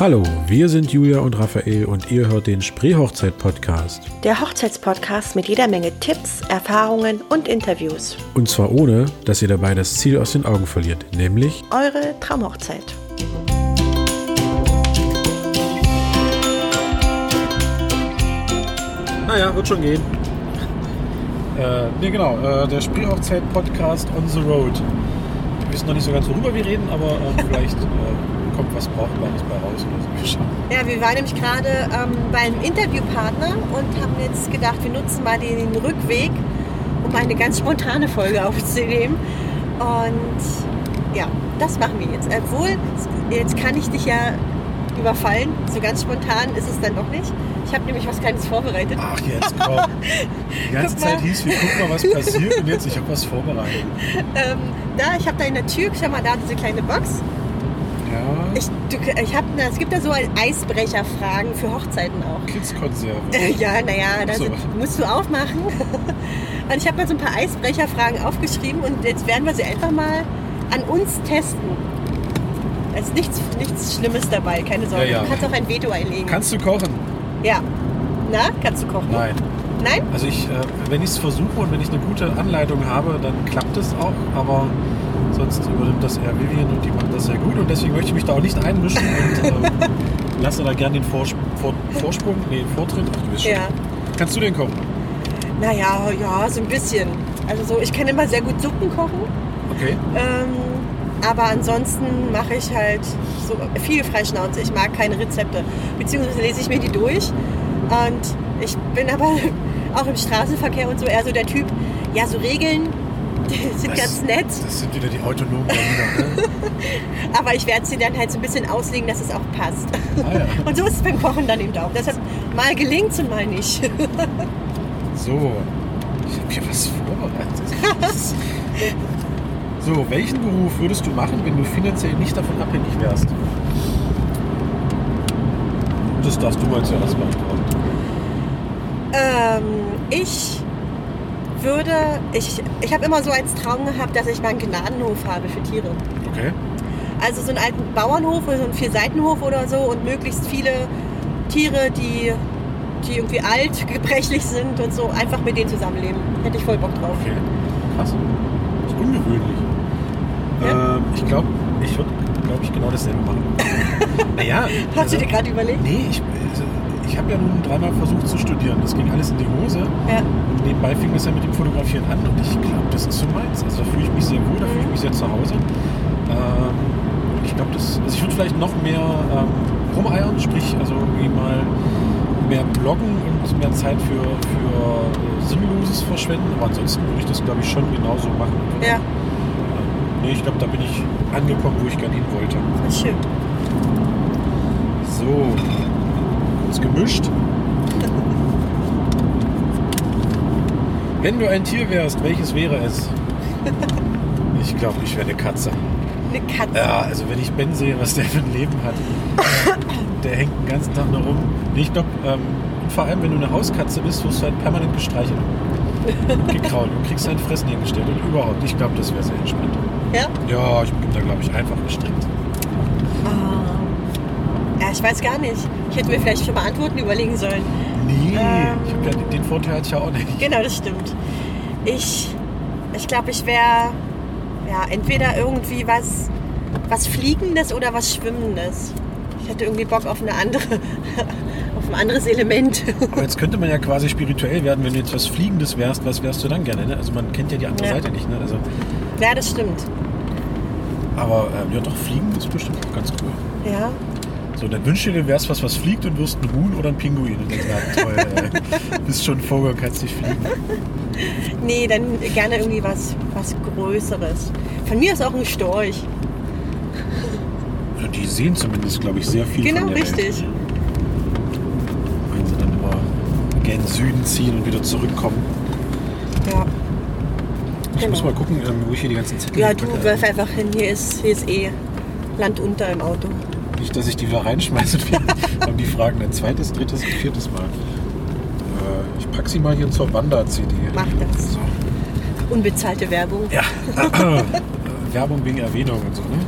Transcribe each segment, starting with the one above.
Hallo, wir sind Julia und Raphael und ihr hört den Spreehochzeit-Podcast. Der Hochzeitspodcast mit jeder Menge Tipps, Erfahrungen und Interviews. Und zwar ohne, dass ihr dabei das Ziel aus den Augen verliert, nämlich Eure Traumhochzeit. Naja, wird schon gehen. Äh, ne, genau, äh, der Spreehochzeit-Podcast on the road. Wir wissen noch nicht so ganz, worüber wir reden, aber äh, vielleicht äh, kommt was Brauchbares bei raus oder so. Ja, wir waren nämlich gerade ähm, beim Interviewpartner und haben jetzt gedacht, wir nutzen mal den Rückweg, um eine ganz spontane Folge aufzunehmen. Und ja, das machen wir jetzt. Obwohl, jetzt kann ich dich ja überfallen. So ganz spontan ist es dann doch nicht. Ich habe nämlich was Kleines vorbereitet. Ach, jetzt komm. Die ganze. Zeit hieß, wir gucken mal, was passiert und jetzt, ich habe was vorbereitet. Ähm, da, ich habe da in der Tür, schau mal da, diese kleine Box. Ja, Ich, du, ich hab, na, es gibt da so Eisbrecherfragen für Hochzeiten auch. Kidskonserve. Äh, ja, naja, das So. musst du aufmachen. Und ich habe mal so ein paar Eisbrecherfragen aufgeschrieben und jetzt werden wir sie einfach mal an uns testen. Da ist nichts, nichts Schlimmes dabei, keine Sorge. Ja, ja. Du kannst auch ein Veto einlegen. Kannst du kochen? ja. Na, kannst du kochen? Nein. Nein? Also ich, äh, wenn ich es versuche und wenn ich eine gute Anleitung habe, dann klappt es auch, aber sonst übernimmt das eher Vivian und die machen das sehr gut und deswegen möchte ich mich da auch nicht einmischen und ähm, lasse da gerne den Vors Vor Vorsprung, nee, den Vortritt. Ach, du bist schon. Ja. Kannst du den kochen? Naja, ja, so ein bisschen. Also so, ich kann immer sehr gut Suppen kochen. Okay. Ähm, aber ansonsten mache ich halt so viel Freischnauze. Ich mag keine Rezepte. Beziehungsweise lese ich mir die durch. Und ich bin aber auch im Straßenverkehr und so eher so der Typ, ja, so Regeln, die sind Das- ganz nett. Das sind wieder die autonomen Berliner, ne? Aber ich werde sie dann halt so ein bisschen auslegen, dass es auch passt. Ah, ja. Und so ist es beim Kochen dann eben auch. Deshalb mal gelingt und mal nicht. So, ich habe hier was vorbereitet. so, welchen Beruf würdest du machen, wenn du finanziell nicht davon abhängig wärst? Das darfst du mal zuerst beantworten. Ähm, ich würde, ich, ich habe immer so als Traum gehabt, dass ich mal einen Gnadenhof habe für Tiere. Okay. Also so einen alten Bauernhof oder so einen Vierseitenhof oder so und möglichst viele Tiere, die, die irgendwie alt, gebrechlich sind und so, einfach mit denen zusammenleben. Hätte ich voll Bock drauf. Okay. Krass. Das ist ungewöhnlich. Ja? Ähm, ich glaube, ich würde, glaube ich, genau dasselbe machen. naja. Hast also- du dir gerade überlegt? Nee, ich, also, ich habe ja nun dreimal versucht zu studieren. Das ging alles in die Hose. Ja. Und nebenbei fing das ja mit dem Fotografieren an und ich glaube, das ist so meins. Also da fühle ich mich sehr wohl, da fühle ich mich sehr zu Hause. Ähm, ich glaube, das, also ich würde vielleicht noch mehr ähm, rumeiern, sprich also irgendwie mal mehr bloggen und mehr Zeit für, für äh, Sinnloses verschwenden. Aber ansonsten würde ich das, glaube ich, schon genauso machen. Ja, Ähm, nee, ich glaube, da bin ich angekommen, wo ich gerne hin wollte. schön. So, kurz gemischt. Wenn du ein Tier wärst, welches wäre es? Ich glaube, ich wäre eine Katze. Eine Katze. Ja, also wenn ich Ben sehe, was der für ein Leben hat, der hängt den ganzen Tag nur rum. Ich glaube, ähm, und vor allem, wenn du eine Hauskatze bist, wirst du halt permanent gestreichelt. Und gekrault und kriegst dein Fressen hingestellt und überhaupt. Ich glaube, das wäre sehr entspannt. Ja? Ja, ich bin da, glaube ich, einfach gestrickt. Ja, ich weiß gar nicht. Ich hätte mir vielleicht schon mal Antworten überlegen sollen. Nee, Ähm. ich hab ja, den Vorteil hatte ich ja auch nicht. Genau, das stimmt. Ich, ich glaube, ich wäre ja, entweder irgendwie was, was Fliegendes oder was Schwimmendes. Ich hätte irgendwie Bock auf eine andere, auf ein anderes Element. Aber jetzt könnte man ja quasi spirituell werden, wenn du jetzt was Fliegendes wärst, was wärst du dann gerne? Ne? Also man kennt ja die andere Ja. Seite nicht. Ne? Also, ja, das stimmt. aber ähm, ja doch, Fliegen ist bestimmt auch ganz cool. Ja. So, dann wünschst du dir, wärst was, was fliegt und wirst ein Huhn oder ein Pinguin. Und dann sagst toll, bist schon Vogel, kannst nicht fliegen. Nee, dann gerne irgendwie was, was Größeres. Von mir ist auch ein Storch. Die sehen zumindest, glaube ich, sehr viel Genau, von der richtig. Welt. Wenn sie dann immer gen Süden ziehen und wieder zurückkommen. Ja. Ich Genau. muss mal gucken, ähm, wo ich hier die ganzen Zettel Ja, du wirf einfach hin. Hier ist, hier ist eh Land unter im Auto. Nicht, dass ich die wieder reinschmeiße und die Fragen ein zweites, drittes und viertes Mal. Äh, ich packe sie mal hier zur Wander-CD. Mach das. So. Unbezahlte Werbung. Ja. Werbung wegen Erwähnung und so, ne?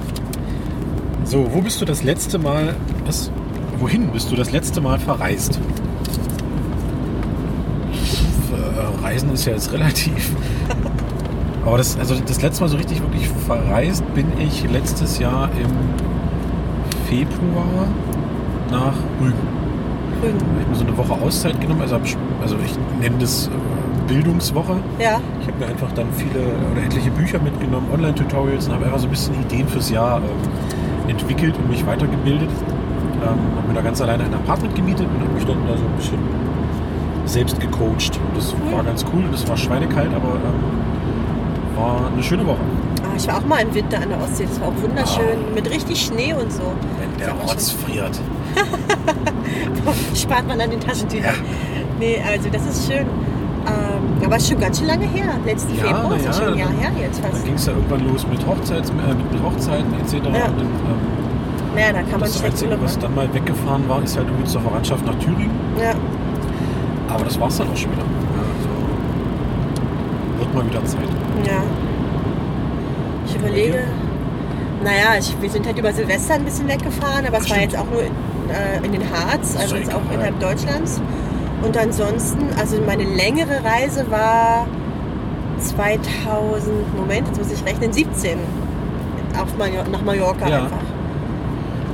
So, wo bist du das letzte Mal. Was? wohin bist du das letzte Mal verreist? Äh, Reisen ist ja jetzt relativ. Aber das, also das letzte Mal so richtig wirklich verreist bin ich letztes Jahr im Februar nach Rügen. Rügen. Ich habe mir so eine Woche Auszeit genommen. Also, ich, also ich nenne das äh, Bildungswoche. Ja. Ich habe mir einfach dann viele oder etliche Bücher mitgenommen, Online-Tutorials und habe einfach so ein bisschen Ideen fürs Jahr ähm, entwickelt und mich weitergebildet. Ähm, habe mir da ganz alleine ein Apartment gemietet und habe mich dann da so ein bisschen selbst gecoacht. Und das war ganz cool und es war schweinekalt, aber ähm, war eine schöne Woche. Ich war auch mal im Winter an der Ostsee. Das war auch wunderschön. Mit richtig Schnee und so. Wenn der war Rotz friert. Spart man an den Taschentüchern. Ja. Nee, also das ist schön. Ähm, aber es ist schon ganz schön lange her. Letzten Ja, Februar ist ja schon ein Jahr dann- her jetzt Dann fast. ging es ja irgendwann los mit, Hochzeits, äh, mit Hochzeiten etc. Ja. Und dann, ähm, Naja, da kann man das Einzige, was dann mal weggefahren war, ist halt irgendwie zur Verwandtschaft nach Thüringen. Ja. Aber das war's dann auch schon wieder. Also wird mal wieder Zeit. Ja. Überlege. Naja, ich, wir sind halt über Silvester ein bisschen weggefahren, aber es war jetzt auch nur in, äh, in den Harz, also jetzt auch innerhalb Deutschlands. Und ansonsten, also meine längere Reise war 2000, Moment, jetzt muss ich rechnen, 17 auf Major nach Mallorca Ja. einfach.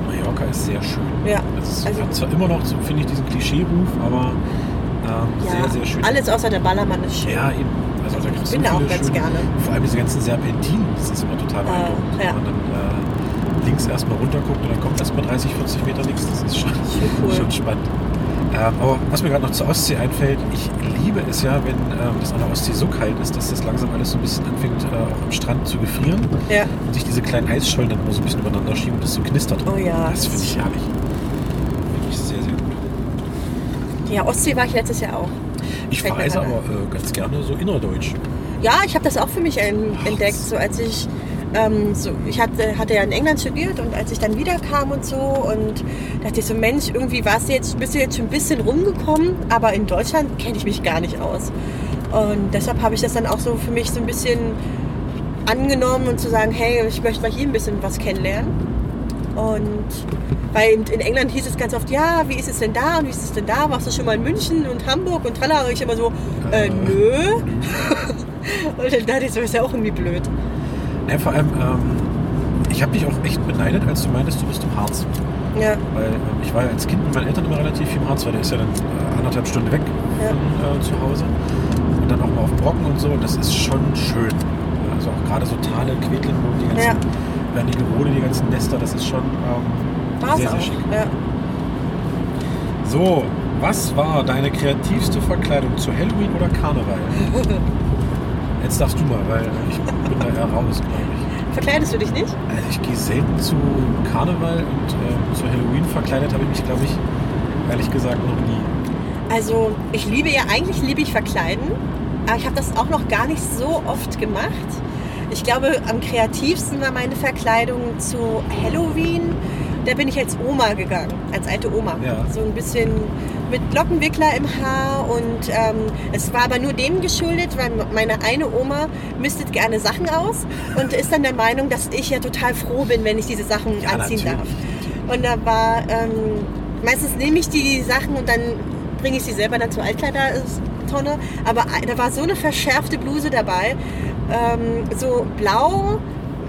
Mallorca ist sehr schön. Ja, Es also- hat zwar immer noch, so finde ich, diesen Klischee-Ruf, aber ähm, Ja, sehr, sehr schön. alles außer der Ballermann ist schön. Ja, eben. Also da gibt es so bin da auch ganz schöne, gerne. Vor allem diese ganzen Serpentinen, das ist immer total beeindruckend. ja. Wenn man dann äh, links erstmal runter guckt und dann kommt erstmal 30, 40 Meter nichts. Das ist schon, cool. schon spannend. Ähm, aber was mir gerade noch zur Ostsee einfällt, ich liebe es ja, wenn ähm, das an der Ostsee so kalt ist, dass das langsam alles so ein bisschen anfängt, äh, auch am Strand zu gefrieren Ja. und sich diese kleinen Eisschollen dann immer so ein bisschen übereinander schieben und das so knistert. Oh ja. Das finde ich herrlich. Finde ich sehr, sehr gut. ja, Ostsee war ich letztes Jahr auch. Ich Fällt gerade aber äh, ganz gerne so innerdeutsch. Ja, ich habe das auch für mich Ach, entdeckt, so als ich ähm, so, ich hatte, hatte ja in England studiert und als ich dann wiederkam und so und dachte ich so, Mensch, irgendwie warst du jetzt, bist du jetzt schon ein bisschen rumgekommen, aber in Deutschland kenne ich mich gar nicht aus. Und deshalb habe ich das dann auch so für mich so ein bisschen angenommen und zu sagen, hey, ich möchte mal hier ein bisschen was kennenlernen. Und weil in England hieß es ganz oft, ja, wie ist es denn da und wie ist es denn da? Warst du schon mal in München und Hamburg und tralla? Und ich immer so, äh, Äh. nö. und dann dachte ich so, ist ja auch irgendwie blöd. Ja, vor allem, ähm, ich habe dich auch echt beneidet, als du meintest, du bist im Harz. Ja, Weil ähm, ich war ja als Kind mit meinen Eltern immer relativ viel im Harz, weil der ist ja dann äh, anderthalb Stunden weg Ja. von äh, zu Hause. Und dann auch mal auf Brocken und so. Und das ist schon schön. Also auch gerade so Thale, Quedlinburg, die ganzen Ja. Wernigerode, die ganzen Nester, das ist schon ähm, es sehr, auch. sehr schick. Ja. So, was war deine kreativste Verkleidung zu Halloween oder Karneval? Jetzt darfst du mal, weil ich bin da eher raus, glaube ich. Verkleidest du dich nicht? Also ich gehe selten zu Karneval und ähm, zu Halloween verkleidet habe ich mich, glaube ich, ehrlich gesagt noch nie. Also ich liebe ja, eigentlich liebe ich verkleiden, aber ich habe das auch noch gar nicht so oft gemacht. Ich glaube, am kreativsten war meine Verkleidung zu Halloween. Da bin ich als Oma gegangen, als alte Oma. Ja. So ein bisschen mit Lockenwickler im Haar und ähm, es war aber nur dem geschuldet, weil meine eine Oma mistet gerne Sachen aus und ist dann der Meinung, dass ich ja total froh bin, wenn ich diese Sachen Ja, anziehen natürlich. darf. Und da war, ähm, meistens nehme ich die Sachen und dann bringe ich sie selber dann zur Altkleidertonne. Aber da war so eine verschärfte Bluse dabei, ähm, so blau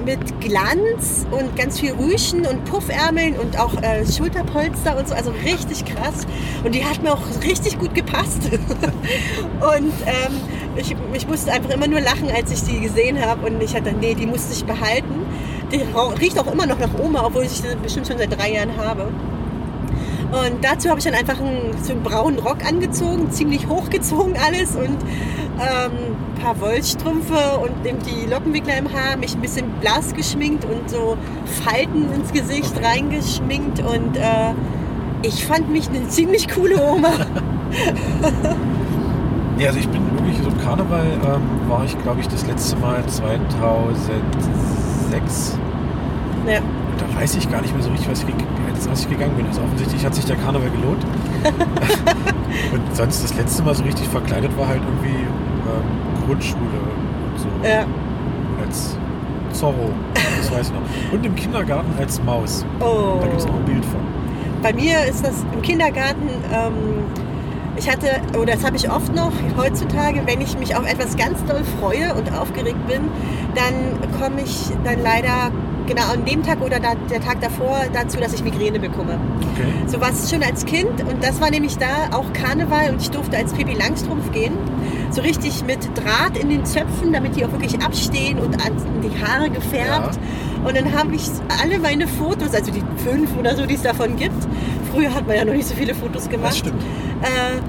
mit Glanz und ganz viel Rüschen und Puffärmeln und auch äh, Schulterpolster und so, also richtig krass. Und die hat mir auch richtig gut gepasst. und ähm, ich, ich musste einfach immer nur lachen, als ich die gesehen habe und ich hatte, nee, die musste ich behalten. Die riecht auch immer noch nach Oma, obwohl ich sie bestimmt schon seit drei Jahren habe. Und dazu habe ich dann einfach einen, so einen braunen Rock angezogen, ziemlich hochgezogen alles und ähm, ein paar Wollstrümpfe und eben die Lockenwickler im Haar, mich ein bisschen blass geschminkt und so Falten ins Gesicht reingeschminkt und äh, ich fand mich eine ziemlich coole Oma. Ja, also ich bin wirklich so im Karneval ähm, war ich, glaube ich, das letzte Mal 2006. ja. Weiß ich gar nicht mehr so richtig, was ich, als, als ich gegangen bin. Also offensichtlich hat sich der Karneval gelohnt. und sonst das letzte Mal so richtig verkleidet war halt irgendwie ähm, Grundschule und so. Ja. Als Zorro, das weiß ich noch. Und im Kindergarten als Maus. Oh. Da gibt es noch ein Bild von. bei mir ist das im Kindergarten, ähm, ich hatte, oder das habe ich oft noch heutzutage, wenn ich mich auf etwas ganz doll freue und aufgeregt bin, dann komme ich dann leider genau an dem Tag oder da, der Tag davor dazu, dass ich Migräne bekomme. Okay. So war es schon als Kind und das war nämlich da auch Karneval und ich durfte als Pippi Langstrumpf gehen. So richtig mit Draht in den Zöpfen, damit die auch wirklich abstehen und an die Haare gefärbt. Und dann habe ich alle meine Fotos, also die fünf oder so, die es davon gibt. Früher hat man ja noch nicht so viele Fotos gemacht. Das stimmt. Äh,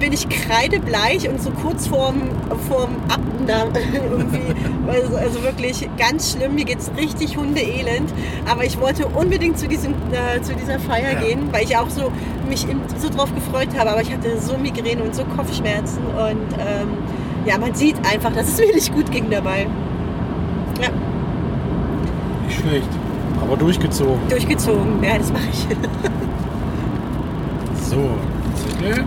bin ich kreidebleich und so kurz vorm, vorm Abnahme irgendwie. Also, also wirklich ganz schlimm. Mir geht es richtig hundeelend. Aber ich wollte unbedingt zu, diesem, äh, zu dieser Feier Ja. gehen, weil ich auch so mich so drauf gefreut habe. Aber ich hatte so Migräne und so Kopfschmerzen. Und ähm, ja, man sieht einfach, dass es mir nicht gut ging dabei. Ja, Nicht schlecht. Aber durchgezogen. durchgezogen. Ja, das mache ich. So, Zettel.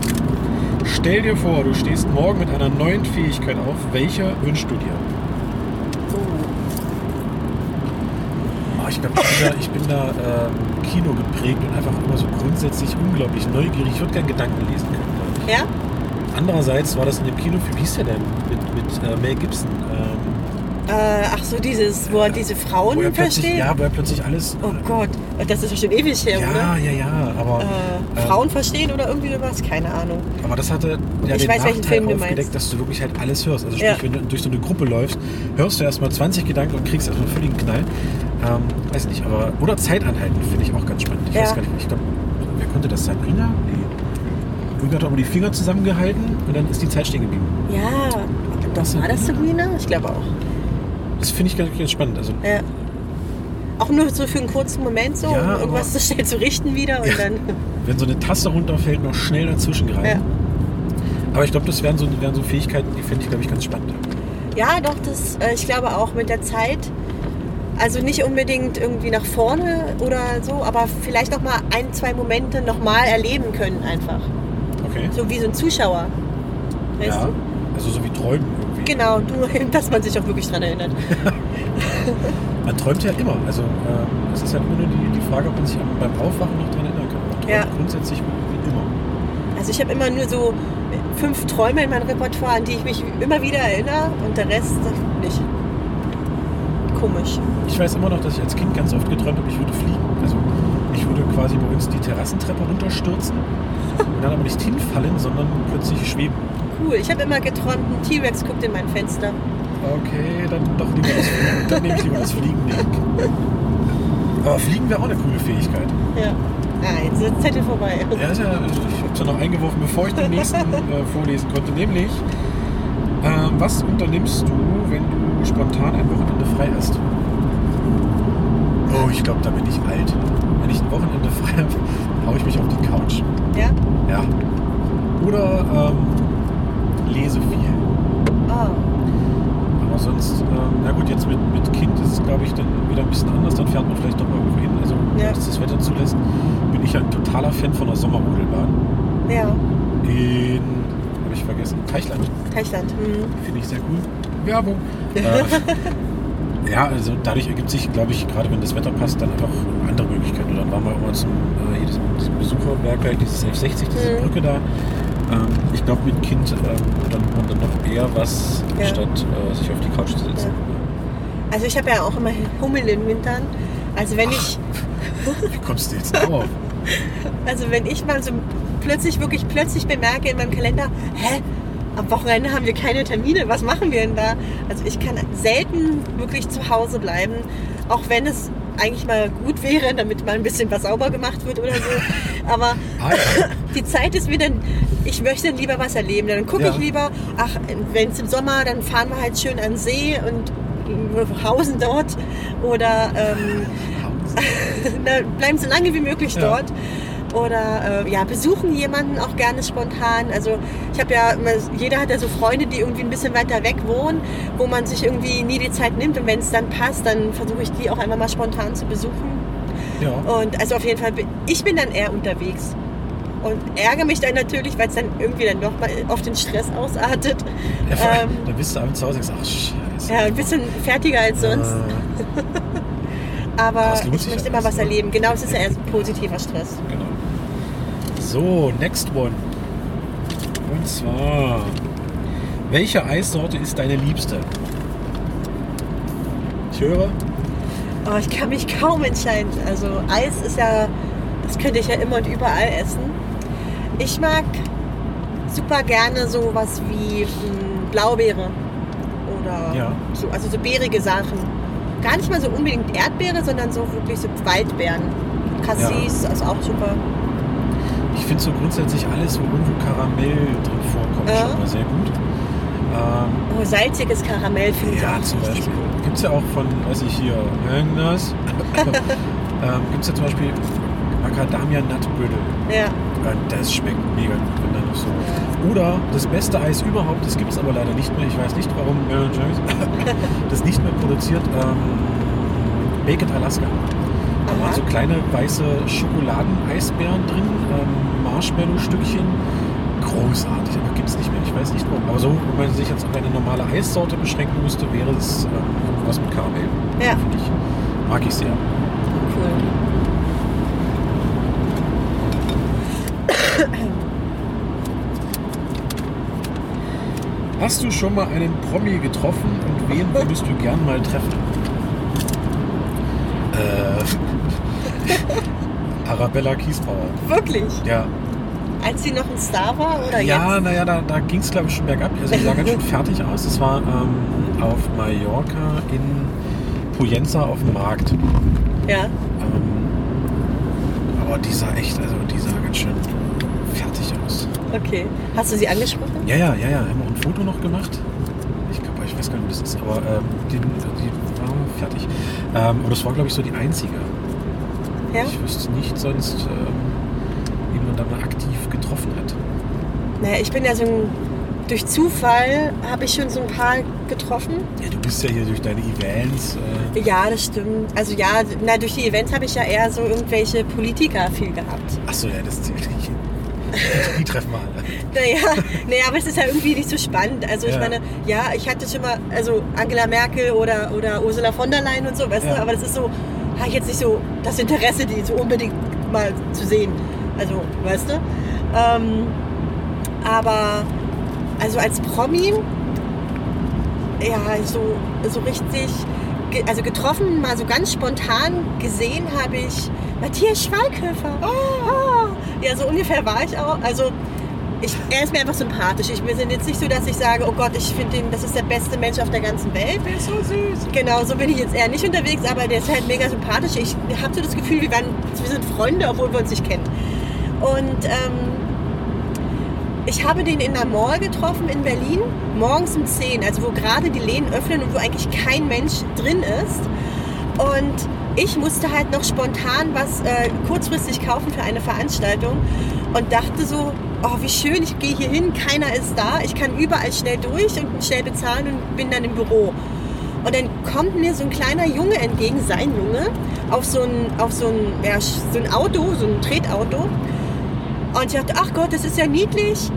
Stell dir vor, du stehst morgen mit einer neuen Fähigkeit auf. Welche wünschst du dir? Oh, ich bin da, ich bin da ähm, Kino geprägt und einfach immer so grundsätzlich unglaublich neugierig. Ich würde gerne Gedanken lesen können. Ja? Andererseits war das in dem Kinofilm, wie hieß der denn? Mit, mit äh, Mel Gibson. Ähm, Äh, ach so, dieses, wo er diese Frauen wo er versteht? ja, wo er plötzlich alles. Oh Gott, das ist ja schon ewig her, ja, oder? ja, ja, aber, Äh, ähm, Frauen verstehen oder irgendwie sowas? Keine Ahnung. aber das hatte ja Ich den weiß, welchen Nachteil Film du aufgedeckt, dass du wirklich halt alles hörst. Also sprich, Ja. wenn du durch so eine Gruppe läufst, hörst du erstmal 20 Gedanken und kriegst erstmal einen völligen Knall. Ähm, weiß nicht, aber. Oder Zeit anhalten, finde ich auch ganz spannend. Ich Ja. weiß gar nicht, ich glaube, wer konnte das? Sabrina? Nee. Irgendwer hat aber die Finger zusammengehalten und dann ist die Zeit stehen geblieben. Ja, doch, war das Sabrina? Ich glaube auch. Das finde ich ganz, ganz spannend. Also, Ja. Auch nur so für einen kurzen Moment so, Ja, um irgendwas so schnell zu richten wieder und Ja. dann. wenn so eine Taste runterfällt, noch schnell dazwischen greifen. Aber ich glaube, das wären so, wären so Fähigkeiten, die finde ich, glaube ich, ganz spannend. Ja, doch, das, äh, ich glaube auch mit der Zeit. Also nicht unbedingt irgendwie nach vorne oder so, aber vielleicht noch mal ein, zwei Momente noch mal erleben können einfach. Okay. So wie so ein Zuschauer. Weißt ja. du? Also so wie Träumen. Genau, nur dass man sich auch wirklich dran erinnert. Man träumt ja immer. Also äh, es ist halt immer nur die, die Frage, ob man sich beim Aufwachen noch dran erinnern kann. Man träumt Ja. grundsätzlich wie immer. Also ich habe immer nur so fünf Träume in meinem Repertoire, an die ich mich immer wieder erinnere und der Rest nicht. Komisch. Ich weiß immer noch, dass ich als Kind ganz oft geträumt habe, ich würde fliegen. Also ich würde quasi bei uns die Terrassentreppe runterstürzen und dann aber nicht hinfallen, sondern plötzlich schweben. Cool. Ich habe immer geträumt, ein T-Rex guckt in mein Fenster. Okay, dann doch lieber das Fliegen. Dann nehme ich lieber das Fliegen. Nick. Aber Fliegen wäre auch eine coole Fähigkeit. Ja. Ah, jetzt ist der Zettel vorbei. Ja, ich habe es ja noch eingeworfen, bevor ich den nächsten äh, vorlesen konnte. Nämlich, ähm, was unternimmst du, wenn du spontan ein Wochenende frei hast? Oh, ich glaube, da bin ich alt. Wenn ich ein Wochenende frei habe, haue ich mich auf die Couch. Ja? Ja. Oder ähm, lese viel. Ah. Aber sonst, ähm, na gut, jetzt mit, mit Kind ist es, glaube ich, dann wieder ein bisschen anders. Dann fährt man vielleicht doch mal irgendwo hin. Also, Ja. wenn es das Wetter zulässt, bin ich ja ein totaler Fan von der Sommerrodelbahn. Ja. In, habe ich vergessen, Teichland. Teichland. Hm. Finde ich sehr cool. Werbung. äh, ja, also dadurch ergibt sich, glaube ich, gerade wenn das Wetter passt, dann einfach andere Möglichkeiten. Und dann waren wir auch mal zum äh, hier diesem, diesem Besucherbergwerk, dieses 1160, diese Mhm. Brücke da. Ähm, ich glaube, mit Kind ähm, man dann doch eher was, Ja. statt äh, sich auf die Couch zu setzen. Also ich habe ja auch immer Hummel in Wintern. Also wenn ich, Wie kommst du jetzt drauf? also wenn ich mal so plötzlich, wirklich plötzlich bemerke in meinem Kalender, hä, am Wochenende haben wir keine Termine, was machen wir denn da? Also ich kann selten wirklich zu Hause bleiben, auch wenn es eigentlich mal gut wäre, damit mal ein bisschen was sauber gemacht wird oder so. Aber ja. die Zeit ist mir dann, ich möchte lieber was erleben. Dann gucke Ja. ich lieber, ach, wenn es im Sommer, dann fahren wir halt schön an den See und hausen dort oder ähm, bleiben so lange wie möglich Ja. dort. Oder äh, ja, besuchen jemanden auch gerne spontan. Also ich habe ja, immer, jeder hat ja so Freunde, die irgendwie ein bisschen weiter weg wohnen, wo man sich irgendwie nie die Zeit nimmt. Und wenn es dann passt, dann versuche ich die auch einfach mal spontan zu besuchen. ja. Und also auf jeden Fall, ich bin dann eher unterwegs. Und ärgere mich dann natürlich, weil es dann irgendwie dann doch mal auf den Stress ausartet. ja vor allem, ähm, da bist du abends zu Hause und sagst, ach scheiße. Ja, ein bisschen fertiger als sonst. Äh, Aber ich möchte ja immer was erleben. Genau, es ist ja erst ein positiver Stress. genau. So, next one. Und zwar, welche Eissorte ist deine liebste? Ich höre. Oh, ich kann mich kaum entscheiden. Also Eis ist ja, das könnte ich ja immer und überall essen. Ich mag super gerne sowas wie mh, Blaubeere oder Ja. so, also so beerige Sachen. Gar nicht mal so unbedingt Erdbeere, sondern so wirklich so Waldbeeren. Cassis ist auch super. Ich finde so grundsätzlich alles, wo irgendwo Karamell drin vorkommt, Ja. schon mal sehr gut. Ähm, Oh, salziges Karamell finde ich ja, auch zum Beispiel. Gibt es ja auch von, weiß ich hier, irgendwas. ähm, Gibt es ja zum Beispiel Macadamia Nutbüttel. Ja. Das schmeckt mega gut, wenn da noch so. Oder das beste Eis überhaupt, das gibt es aber leider nicht mehr. Ich weiß nicht, warum Mary Jones das nicht mehr produziert. Ähm, Baked Alaska. Da Aha. waren so kleine weiße Schokoladen-Eisbeeren drin, ähm, Marshmallow-Stückchen. Großartig, aber gibt es nicht mehr. Ich weiß nicht warum. Aber so, wenn man sich jetzt auf eine normale Eissorte beschränken müsste, wäre es ähm, irgendwas mit Karamell. Ja. Finde ich. Mag ich sehr. Cool. Hast du schon mal einen Promi getroffen und wen würdest du gern mal treffen? Äh, Arabella Kiesbauer. Wirklich? Ja, Als sie noch ein Star war oder ja naja, da, da ging es glaube ich schon bergab. Also die sah ganz schön fertig aus. Das war ähm, auf Mallorca in Puyenza auf dem Markt. Ja. Ähm, aber die sah echt, also die sah ganz schön. Okay. Hast du sie angesprochen? Ja, ja, ja, ja. Haben auch ein Foto noch gemacht. Ich glaube, ich weiß gar nicht, wie das ist, aber ähm, die, die war fertig. Ähm, und das war, glaube ich, so die einzige. Ja. Ich wüsste nicht sonst, ähm, wie man da mal aktiv getroffen hat. Naja, ich bin ja so ein. Durch Zufall habe ich schon so ein paar getroffen. Ja, du bist ja hier durch deine Events. Äh, Ja, das stimmt. Also ja, na, durch die Events habe ich ja eher so irgendwelche Politiker viel gehabt. Achso, ja, das zählt nicht. Die treffen wir alle. Naja, naja, aber es ist ja irgendwie nicht so spannend. Also ich Ja. meine, ja, ich hatte schon mal, also Angela Merkel oder, oder Ursula von der Leyen und so, weißt Ja. du, aber das ist so, habe ich jetzt nicht so das Interesse, die so unbedingt mal zu sehen. Also, weißt du? Ähm, aber, also als Promi, ja, so, so richtig, also getroffen, mal so ganz spontan gesehen habe ich Matthias Schweighöfer. Oh. Ja, so ungefähr war ich auch. Also ich, er ist mir einfach sympathisch. Ich, wir sind jetzt nicht so, dass ich sage, oh Gott, ich finde ihn, das ist der beste Mensch auf der ganzen Welt. Der ist so süß. Genau, so bin ich jetzt eher nicht unterwegs, aber der ist halt mega sympathisch. Ich habe so das Gefühl, wir, waren, wir sind Freunde, obwohl wir uns nicht kennen. Und ähm, ich habe den in der Mall getroffen in Berlin, morgens um 10, also wo gerade die Läden öffnen und wo eigentlich kein Mensch drin ist. Und ich musste halt noch spontan was äh, kurzfristig kaufen für eine Veranstaltung und dachte so, oh wie schön, ich gehe hier hin, keiner ist da, ich kann überall schnell durch und schnell bezahlen und bin dann im Büro. Und dann kommt mir so ein kleiner Junge entgegen, sein Junge, auf so ein, auf so ein, ja, so ein Auto, so ein Tretauto. Und ich dachte, ach Gott, das ist ja niedlich.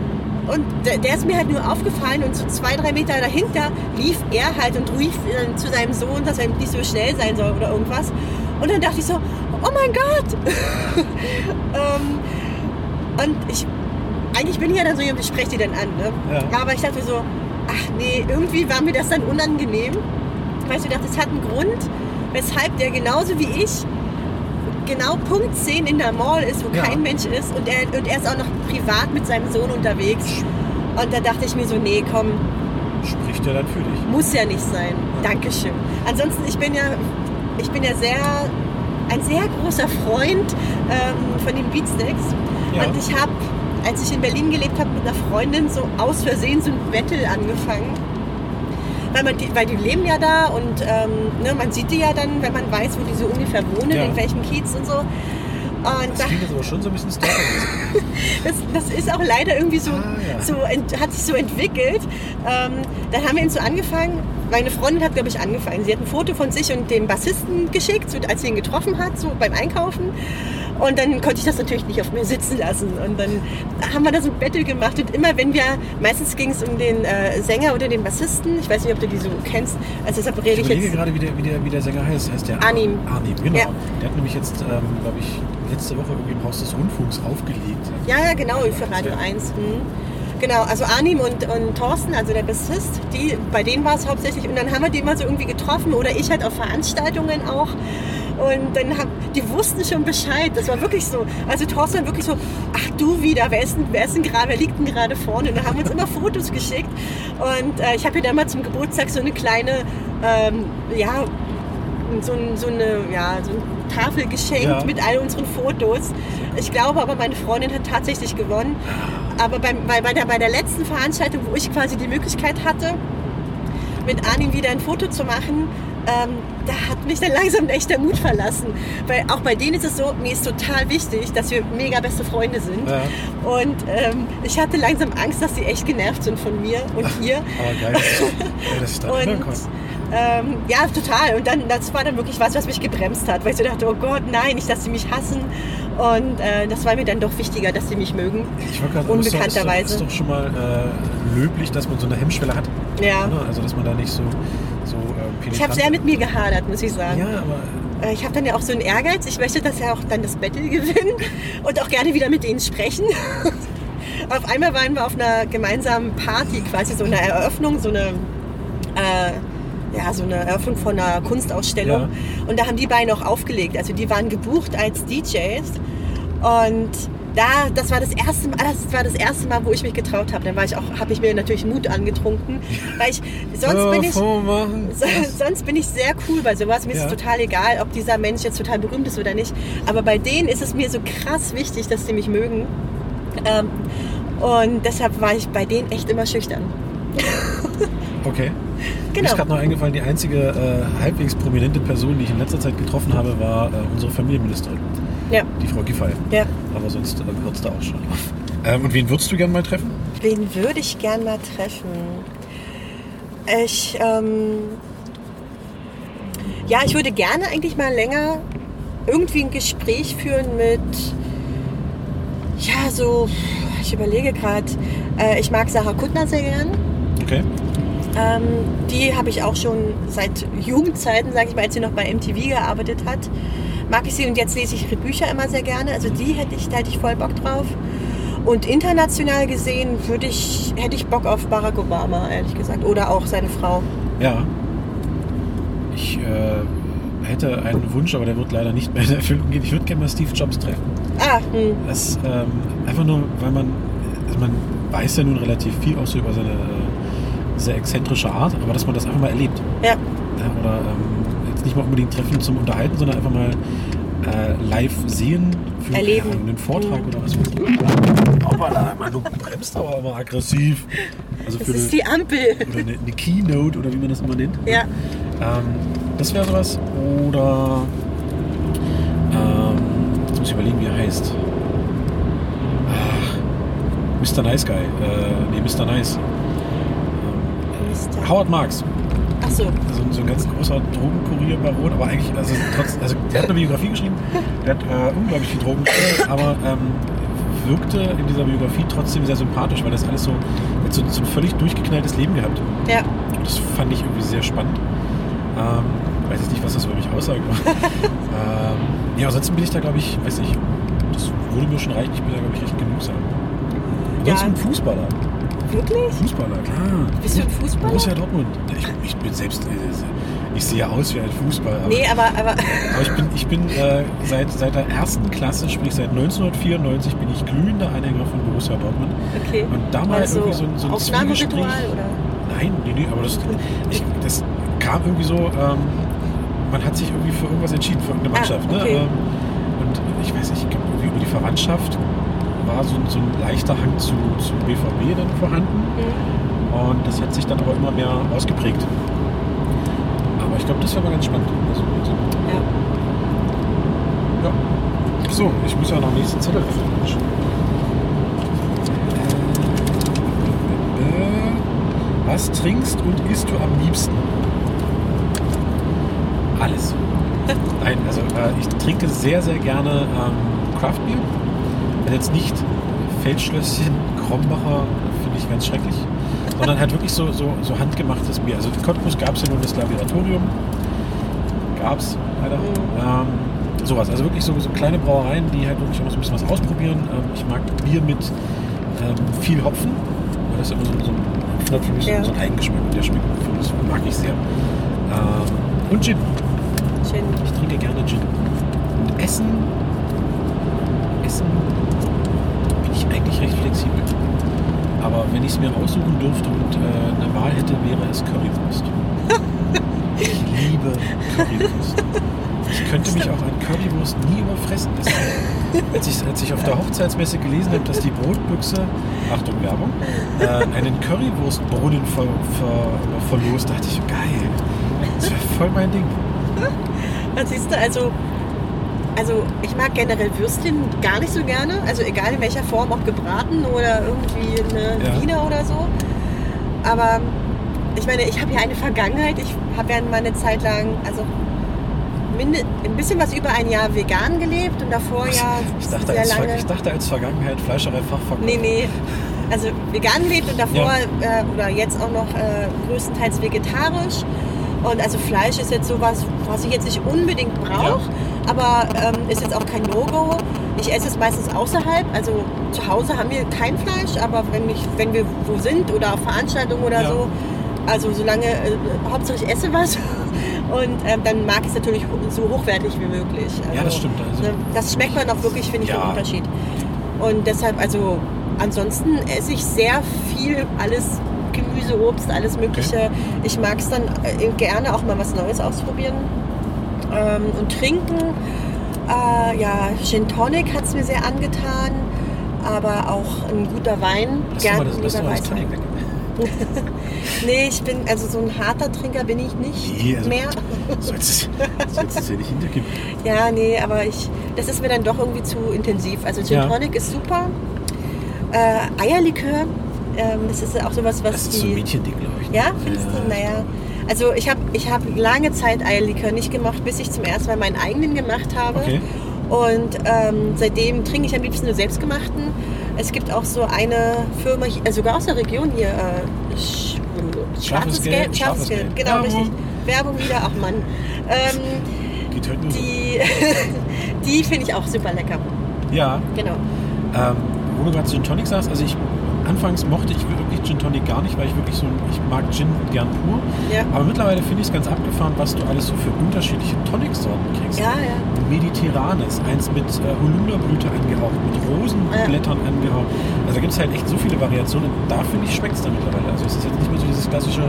Und der, ist mir halt nur aufgefallen und so zwei, drei Meter dahinter lief er halt und rief äh, zu seinem Sohn, dass er nicht so schnell sein soll oder irgendwas. Und dann dachte ich so, oh mein Gott! ähm, und ich, eigentlich bin ich ja dann so, ich spreche die dann an, ne? Ja. Aber ich dachte so, ach nee, irgendwie war mir das dann unangenehm. Weißt du, ich dachte, es hat einen Grund, weshalb der genauso wie ich genau Punkt 10 in der Mall ist, wo Ja. kein Mensch ist und er, und er ist auch noch privat mit seinem Sohn unterwegs. Und da dachte ich mir so, nee, komm, Spricht ja dann für dich. muss ja nicht sein. Dankeschön. Ansonsten, ich bin ja, ich bin ja sehr, ein sehr großer Freund ähm, von den Beatsteaks. Ja. Und ich habe, als ich in Berlin gelebt habe, mit einer Freundin so aus Versehen so ein Battle angefangen. Weil, man die, weil die leben ja da und ähm, ne, man sieht die ja dann, wenn man weiß, wo die so ungefähr wohnen, Ja. in welchem Kiez und so. Und Das da, klingt jetzt aber schon so ein bisschen stalker das, das ist auch leider irgendwie so, Ah, ja. so ent, hat sich so entwickelt. Ähm, dann haben wir ihn so angefangen. Meine Freundin hat, glaube ich, angefangen. Sie hat ein Foto von sich und dem Bassisten geschickt, so, als sie ihn getroffen hat, so beim Einkaufen. Und dann konnte ich das natürlich nicht auf mir sitzen lassen. Und dann haben wir da so ein Battle gemacht. Und immer wenn wir, meistens ging es um den äh, Sänger oder den Bassisten. Ich weiß nicht, ob du die so kennst. Also deshalb rede Ich ich jetzt. gerade, wie der, wie, der, wie der Sänger heißt. Heißt der Arnim. Arnim, genau. Ja. Der hat nämlich jetzt, ähm, glaube ich, letzte Woche irgendwie im Haus des Rundfunks aufgelegt. Ja, ja, genau, für Radio 1. Mhm. Genau, also Arnim und, und Thorsten, also der Bassist, die, bei denen war es hauptsächlich. Und dann haben wir die immer so irgendwie getroffen oder ich halt auf Veranstaltungen auch. Und dann haben, die wussten schon Bescheid. Das war wirklich so. Also Thorsten wirklich so, ach du wieder, wer ist denn, wer ist denn gerade, wer liegt denn gerade vorne? Und dann haben wir uns immer Fotos geschickt. Und äh, ich habe ihr dann mal zum Geburtstag so eine kleine, ähm, ja, so, so, eine, ja, so eine Tafel geschenkt Ja. mit all unseren Fotos. Ich glaube aber, meine Freundin hat tatsächlich gewonnen. Aber beim, bei, bei, der, bei der letzten Veranstaltung, wo ich quasi die Möglichkeit hatte, mit Arnim wieder ein Foto zu machen, ähm, da hat mich dann langsam echt der Mut verlassen. Weil auch bei denen ist es so, mir ist total wichtig, dass wir mega beste Freunde sind. Ja. Und ähm, ich hatte langsam Angst, dass sie echt genervt sind von mir und ihr. Aber geil, dass, ich da ähm, ja, total. Und dann, das war dann wirklich was, was mich gebremst hat, weil ich so dachte, oh Gott, nein, nicht, dass sie mich hassen. Und äh, das war mir dann doch wichtiger, dass sie mich mögen. Ich wollte gerade Unbekannterweise. Ist doch, ist doch schon mal äh, löblich, dass man so eine Hemmschwelle hat. Ja. Ne? Also, dass man da nicht so, Ich habe sehr mit mir gehadert, muss ich sagen. Ja, aber Äh, Ich habe dann ja auch so einen Ehrgeiz. Ich möchte, dass er auch dann das Battle gewinnt und auch gerne wieder mit denen sprechen. auf einmal waren wir auf einer gemeinsamen Party, quasi so eine Eröffnung, so eine, äh, ja, so eine Eröffnung von einer Kunstausstellung. Ja. Und da haben die beiden auch aufgelegt. Also die waren gebucht als DJs. Und da, das war das erste Mal, das war das erste Mal, wo ich mich getraut habe. Dann war ich auch, habe ich mir natürlich Mut angetrunken, weil ich sonst bin ich so, sonst bin ich sehr cool bei sowas. Mir ist Ja. es total egal, ob dieser Mensch jetzt total berühmt ist oder nicht. Aber bei denen ist es mir so krass wichtig, dass sie mich mögen. Ähm, und deshalb war ich bei denen echt immer schüchtern. Okay. Mir Genau. ist gerade noch eingefallen, die einzige äh, halbwegs prominente Person, die ich in letzter Zeit getroffen habe, war äh, unsere Familienministerin, Ja, die Frau Giffey. ja. Aber sonst äh, hört es da auch schon auf. Ähm, und wen würdest du gerne mal treffen? Wen würde ich gern mal treffen? Ich, ähm, ja, ich würde gerne eigentlich mal länger irgendwie ein Gespräch führen mit, ja, so, ich überlege gerade, äh, ich mag Sarah Kuttner sehr gern. Okay. Ähm, die habe ich auch schon seit Jugendzeiten, sage ich mal, als sie noch bei MTV gearbeitet hat, mag ich sie und jetzt lese ich ihre Bücher immer sehr gerne. Also die hätte ich, da hätte ich voll Bock drauf. Und international gesehen würde ich, hätte ich Bock auf Barack Obama, ehrlich gesagt. Oder auch seine Frau. Ja. Ich äh, hätte einen Wunsch, aber der wird leider nicht mehr in Erfüllung gehen. Ich würde gerne mal Steve Jobs treffen. Ah, hm, Das ähm, einfach nur, weil man, also man weiß ja nun relativ viel auch so über seine äh, sehr exzentrische Art, aber dass man das einfach mal erlebt. ja, Ja, oder ähm, jetzt nicht mal unbedingt treffen zum Unterhalten, sondern einfach mal äh, live sehen für Erleben. Einen Vortrag Mhm. oder was. Hoppala, Mann, du bremst aber immer aggressiv. Also das für ist eine, die Ampel. oder eine, eine Keynote oder wie man das immer nennt. Ja, Ähm, das wäre sowas. Oder ähm, jetzt muss ich überlegen, wie er heißt. Ach, Mr. Nice Guy. Äh, nee, Mr. Nice. Mr. Howard Marks. Ach so. Also so ein ganz großer Drogenkurierbaron, aber eigentlich, also trotz, also der hat eine Biografie geschrieben, der hat äh, unglaublich viel Drogen aber ähm, wirkte in dieser Biografie trotzdem sehr sympathisch, weil das alles so, hat so, so ein völlig durchgeknalltes Leben gehabt. Ja, Und das fand ich irgendwie sehr spannend. Ähm, weiß jetzt nicht, was das über mich aussagt. aber, ähm, ja, ansonsten bin ich da, glaube ich, weiß nicht, das würde mir schon reichen, ich bin da, glaube ich, echt genügsam. Ansonsten Ja. ein Fußballer. Wirklich? Fußballer, klar. Bist du ein Fußballer? Borussia Dortmund. Ich, ich bin selbst, äh, ich sehe aus wie ein Fußballer. Nee, aber, aber aber ich bin, ich bin äh, seit, seit der ersten Klasse, sprich seit 1994, bin ich glühender Anhänger von Borussia Dortmund. okay. Und da mal Also irgendwie so, ein- so ein Aufnahmeritual oder? Nein, nee, nee, aber das, ich, das kam irgendwie so, ähm, man hat sich irgendwie für irgendwas entschieden, für irgendeine Ah, Mannschaft. okay. Ne? Ähm, und ich weiß nicht, ich glaube, irgendwie über die Verwandtschaft war so, ein- so ein leichter Hang zu, zu BVB dann vorhanden. Hm. Und das hat sich dann aber immer mehr ausgeprägt. Aber ich glaube, das wäre mal ganz spannend. Also, also, Ja. ja. So, ich muss ja noch nächsten Zettel öffnen. Äh, Was trinkst und isst du am liebsten? Alles. Nein, also äh, ich trinke sehr, sehr gerne ähm, Craftbier. Wenn jetzt nicht Feldschlösschen, Krombacher, finde ich ganz schrecklich. Sondern halt wirklich so, so, so handgemachtes Bier. Also in Cottbus gab es ja nur das Laboratorium. Gab es leider. Mhm. Ähm, sowas. Also wirklich so, so kleine Brauereien, die halt wirklich auch so ein bisschen was ausprobieren. Ähm, ich mag Bier mit ähm, viel Hopfen. Weil das ist immer so, so ein für mich Ja. so, einen Eigengeschmack. Und der schmeckt, das mag ich sehr. Ähm, und Gin. Schön. Ich trinke gerne Gin. Und Essen. Essen bin ich eigentlich recht flexibel. Aber wenn ich es mir aussuchen dürfte und äh, eine Wahl hätte, wäre es Currywurst. ich liebe Currywurst. Ich könnte mich auch an Currywurst nie überfressen. Das, als, ich, als ich auf der Hochzeitsmesse gelesen habe, dass die Brotbüchse, Achtung Werbung, äh, einen Currywurstbrunnen ver, ver, verlost, dachte ich, geil. Das wäre voll mein Ding. Was siehst du, also, also ich mag generell Würstchen gar nicht so gerne. Also egal in welcher Form, ob gebraten oder irgendwie eine Ja. Wiener oder so. Aber ich meine, ich habe ja eine Vergangenheit. Ich habe ja mal eine Zeit lang, also ein bisschen was über ein Jahr vegan gelebt und davor ja Ich dachte, sehr als, lange. ich dachte als Vergangenheit Fleischerei-Fachverkauf. Nee, nee. Also vegan gelebt und davor äh, oder jetzt auch noch äh, größtenteils vegetarisch. Und also Fleisch ist jetzt sowas, was ich jetzt nicht unbedingt brauche, aber ähm, ist jetzt auch kein No-Go. Ich esse es meistens außerhalb. Also zu Hause haben wir kein Fleisch, aber wenn, ich, wenn wir wo sind oder auf Veranstaltungen oder Ja. so, also solange, äh, Hauptsache ich esse was. Und ähm, dann mag ich es natürlich so hochwertig wie möglich. Also, Ja, das stimmt. Also, Ne, Das schmeckt man auch wirklich, finde ich, Ja. den Unterschied. Und deshalb, also ansonsten esse ich sehr viel, alles Gemüse, Obst, alles Mögliche. Ich mag es dann äh, gerne auch mal was Neues ausprobieren. Ähm, und trinken, äh, ja, Gin Tonic hat es mir sehr angetan, aber auch ein guter Wein, das, ein guter Weißwein. Nee, ich bin, also so ein harter Trinker bin ich nicht Nee, also- mehr. Sollst du es ja nicht hintergeben. Ja, nee, aber ich, das ist mir dann doch irgendwie zu intensiv. Also Gin Ja. Tonic ist super. Äh, Eierlikör, ähm, das ist ja auch sowas, was Das ist die... so ein Mädchending, glaube ich. ne? ja, findest du? Naja. Also ich habe ich hab lange Zeit Eierlikör nicht gemacht, bis ich zum ersten Mal meinen eigenen gemacht habe. Okay. Und ähm, seitdem trinke ich am liebsten nur selbstgemachten. Es gibt auch so eine Firma, hier- äh, sogar aus der Region hier, äh, Sch Scharfes Scharfes Scharfes Gelb, Gelb. genau, Werbung. richtig. Werbung wieder, ach Mann. Ähm, die die finde ich auch super lecker. Ja, Genau. ähm, wo du gerade Gin Tonic sagst, also ich anfangs mochte ich wirklich Gin Tonic gar nicht, weil ich wirklich so, ich mag Gin gern pur. Ja. Aber mittlerweile finde ich es ganz abgefahren, was du alles so für unterschiedliche Tonic-Sorten kriegst. Ja, ja. Mediterranes, eins mit äh, Holunderblüte angehaucht, mit Rosenblättern angehaucht. Also da gibt es halt echt so viele Variationen. Und da finde ich, schmeckt es dann mittlerweile. Also es ist jetzt nicht mehr so dieses klassische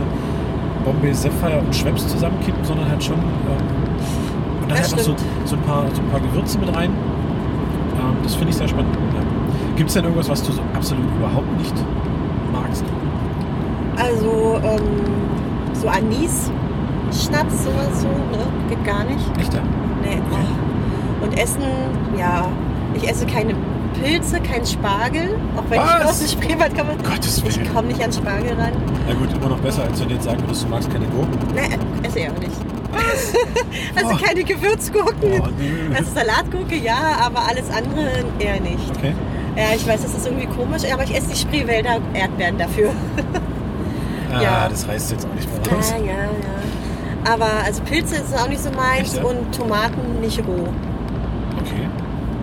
Bombay Sapphire und Schweppes zusammenkippen, sondern halt schon. Ähm, und dann Das halt auch so, stimmt. so, ein paar, so ein paar Gewürze mit rein. Ähm, das finde ich sehr spannend. Ja. Gibt es denn irgendwas, was du so absolut überhaupt nicht magst? Also ähm, so Anis, Schnaps, sowas so, ne? Geht gar nicht. Echt, ja? Nee. Oh. Und Essen, ja, ich esse keine Pilze, keinen Spargel, auch wenn Was? ich aus dem Spreewald komme. Gottes Willen. Ich komme nicht an Spargel ran. Na gut, immer noch besser, als wenn du jetzt sagen würdest, du magst keine Gurken. Ne, esse ich auch nicht. also Oh. keine Gewürzgurken. Oh, nö. Also Salatgurke ja, aber alles andere eher nicht. Okay. Ja, ich weiß, das ist irgendwie komisch, aber ich esse die Spreewälder Erdbeeren dafür. Ah, Ja. das reißt jetzt auch nicht mehr raus. Ja, ja, ja. Aber also Pilze ist auch nicht so meins Echt, und Tomaten nicht roh. Okay.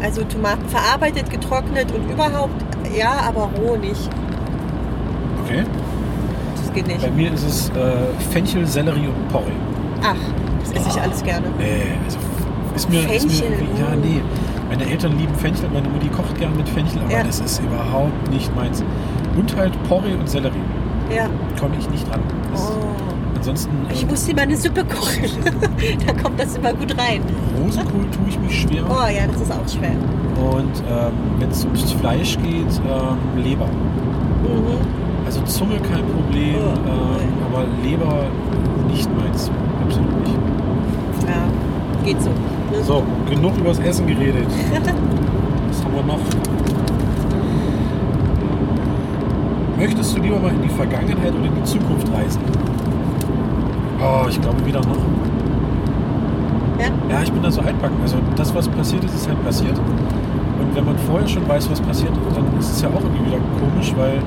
Also Tomaten verarbeitet, getrocknet und überhaupt, ja, aber roh nicht. Okay. Das geht nicht. Bei mir ist es äh, Fenchel, Sellerie und Porree. Ach, das esse ich alles gerne. Nee, also ist mir, ist mir Fenchel, ja, mm. nee. Meine Eltern lieben Fenchel, meine Mutti kocht gern mit Fenchel, aber Ja. das ist überhaupt nicht meins. Und halt Porree und Sellerie. Ja. Komme ich nicht. Das, Oh. Ansonsten Ich äh, muss dir mal eine Suppe kochen. da kommt das immer gut rein. Rosenkohl tue ich mich schwer. Oh ja, das ist auch schwer. Und ähm, wenn es ums Fleisch geht, ähm, Leber. Mhm. Also Zunge kein Problem, Oh. ähm, aber Leber nicht meins. Absolut nicht. Ja, geht so. So, genug übers Essen geredet. Was haben wir noch? Möchtest du lieber mal in die Vergangenheit oder in die Zukunft reisen? Oh, ich glaube wieder noch. Ja? Ja, ich bin da so altbacken. Also das, was passiert ist, ist halt passiert. Und wenn man vorher schon weiß, was passiert, dann ist es ja auch irgendwie wieder komisch, weil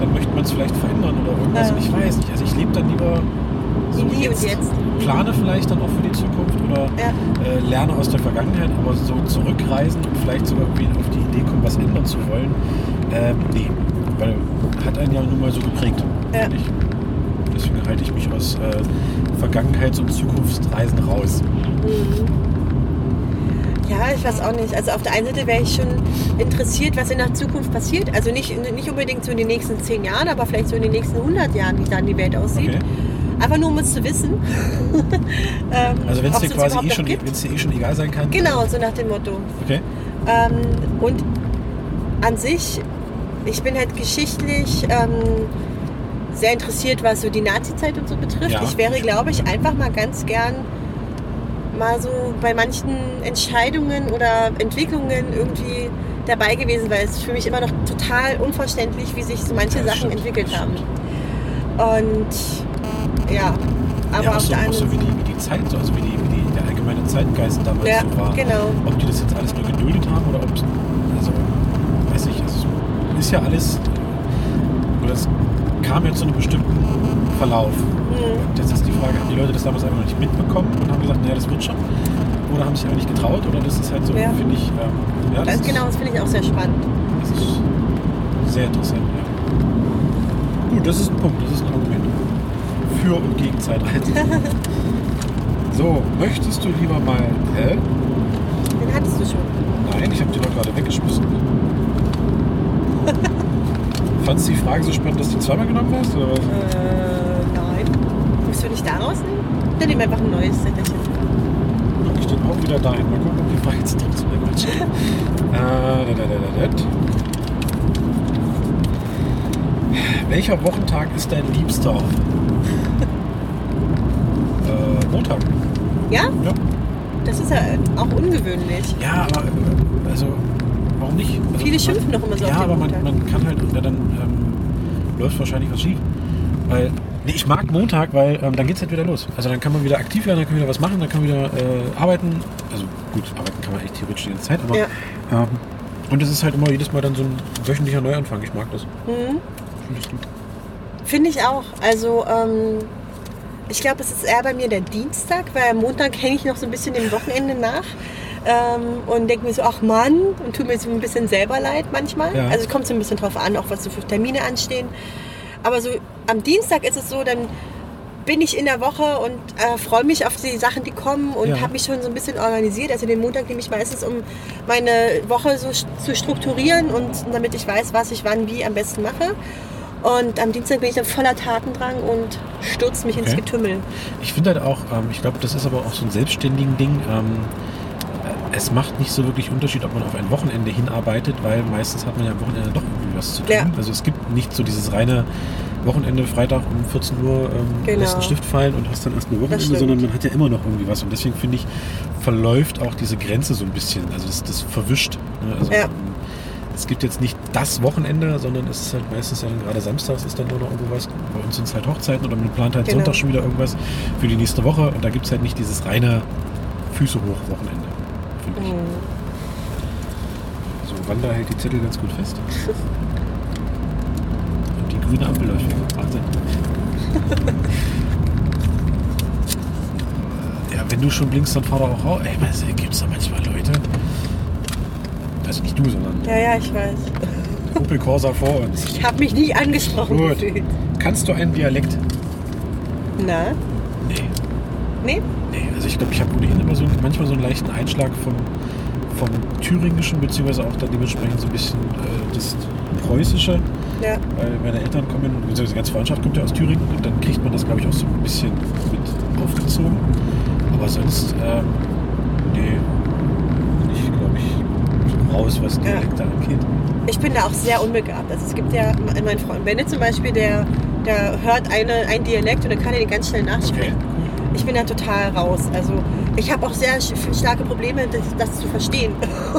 dann möchte man es vielleicht verändern oder irgendwas. Ja. Ich weiß nicht. Also ich lebe dann lieber Hier und jetzt. Jetzt. plane vielleicht dann auch für die Zukunft oder Ja. äh, lerne aus der Vergangenheit, aber so zurückreisen und vielleicht sogar irgendwie auf die Idee kommen, was ändern zu wollen, äh, nee, weil hat einen ja nun mal so geprägt, Ja. ich. Deswegen halte ich mich aus äh, Vergangenheits- und Zukunftsreisen raus. Ja, ich weiß auch nicht. Also auf der einen Seite wäre ich schon interessiert, was in der Zukunft passiert. Also nicht, nicht unbedingt so in den nächsten zehn Jahren, aber vielleicht so in den nächsten 100 Jahren, wie dann die Welt aussieht. Okay. Einfach nur um es zu wissen. ähm, Also wenn es dir quasi eh schon, eh schon egal sein kann. Genau, so nach dem Motto. Okay. Ähm, und an sich, ich bin halt geschichtlich ähm, sehr interessiert, was so die Nazi-Zeit und so betrifft. Ja. Ich wäre, glaube ich, einfach mal ganz gern mal so bei manchen Entscheidungen oder Entwicklungen irgendwie dabei gewesen, weil es für mich immer noch total unverständlich, wie sich so manche Ja, Sachen stimmt, entwickelt haben. Und ja, aber ja, auch so, auch so wie die, wie die Zeit, so, also wie, die, wie die, der allgemeine Zeitgeist damals Ja, so war. genau. Ob die das jetzt alles nur geduldet haben oder ob es, also, weiß ich, also, es ist ja alles, oder es kam ja zu einem bestimmten Verlauf. Mhm. Jetzt ist die Frage, haben die Leute das damals einfach noch nicht mitbekommen und haben gesagt, naja, das wird schon? Oder haben sich einfach nicht getraut? Oder das ist halt so, Ja. finde ich, ähm, ja, das, ist, genau, das finde ich auch sehr spannend. das ist sehr interessant, ja. Gut, das ist ein Punkt, das ist ein. Für und gegen Zeitreisen. so, möchtest du lieber mal. Hä? Den hattest du schon. Nein, ich habe die doch gerade weggeschmissen. Fandest du die Frage so spannend, dass du zweimal genommen hast? Oder was? Äh, nein. Musst du nicht da rausnehmen? Dann nimm einfach ein neues Zettelchen. Guck ich den auch wieder dahin. Mal gucken, ob die Frage jetzt trotzdem irgendwann steht. äh, da, da, da. Welcher Wochentag ist dein Liebster? Montag. Ja? Ja. Das ist ja auch ungewöhnlich. Ja, aber äh, also warum nicht? Also, Viele schimpfen doch immer so Ja, aber man, man kann halt, ja, dann ähm, läuft wahrscheinlich was schief. Weil, nee, ich mag Montag, weil ähm, dann geht es halt wieder los. Also dann kann man wieder aktiv werden, dann kann man wieder was machen, dann kann man wieder äh, arbeiten. Also gut, arbeiten kann man eigentlich theoretisch die ganze Zeit, aber Ja. ähm, und es ist halt immer jedes Mal dann so ein wöchentlicher Neuanfang. Ich mag das. Mhm. Ich finde das gut. Finde ich auch. Also, ähm, ich glaube, es ist eher bei mir der Dienstag, weil am Montag hänge ich noch so ein bisschen dem Wochenende nach. Ähm, und denke mir so, ach Mann, und tue mir so ein bisschen selber leid manchmal. Ja. Also es kommt so ein bisschen drauf an, auch was so für Termine anstehen. Aber so am Dienstag ist es so, dann bin ich in der Woche und äh, freue mich auf die Sachen, die kommen und Ja. habe mich schon so ein bisschen organisiert. Also den Montag nehme ich meistens, um meine Woche so zu strukturieren und damit ich weiß, was ich wann wie am besten mache. Und am Dienstag bin ich dann voller Tatendrang und stürze mich ins Okay. Getümmel. Ich finde halt auch, ähm, ich glaube, das ist aber auch so ein selbstständigen Ding. Ähm, äh, es macht nicht so wirklich Unterschied, ob man auf ein Wochenende hinarbeitet, weil meistens hat man ja am Wochenende doch irgendwie was zu tun. Ja. Also es gibt nicht so dieses reine Wochenende, Freitag um 14 Uhr ähm, Genau. lässt einen Stift fallen und hast dann erst ein Wochenende, sondern man hat ja immer noch irgendwie was. Und deswegen finde ich, verläuft auch diese Grenze so ein bisschen. Also das, das verwischt. Ne? Also, Ja. Es gibt jetzt nicht das Wochenende, sondern es ist halt meistens dann gerade samstags ist dann nur noch irgendwo was. Bei uns sind es halt Hochzeiten oder man plant halt Genau. Sonntag schon wieder irgendwas für die nächste Woche und da gibt es halt nicht dieses reine Füße hoch Wochenende, finde ich. Mhm. So, Wanda hält die Zettel ganz gut fest. Und die grüne Ampel läuft weg. Wahnsinn. ja, wenn du schon blinkst, dann fahr doch auch raus. Ey, gibt es da manchmal Leute? Also nicht du, sondern Ja, ja, ich weiß. Opel Corsa vor uns. Ich habe mich nicht angesprochen Gut. gefühlt. Kannst du einen Dialekt? Na? Nee. Nee? Nee, also ich glaube, ich habe ohnehin immer so manchmal so einen leichten Einschlag vom, vom Thüringischen, beziehungsweise auch dann dementsprechend so ein bisschen äh, das Preußische, Ja. weil meine Eltern kommen, beziehungsweise die ganze Freundschaft kommt ja aus Thüringen und dann kriegt man das, glaube ich, auch so ein bisschen mit aufgezogen. Aber sonst, ähm, nee, bin ich, glaube ich, raus, was Ja. Dialekte angeht. Ich bin da auch sehr unbegabt. Also es gibt ja mein Freund Bennett zum Beispiel, der, der hört eine, einen Dialekt und dann kann er den ganz schnell nachsprechen. Ich bin da total raus. Also ich habe auch sehr starke Probleme, das, das zu verstehen.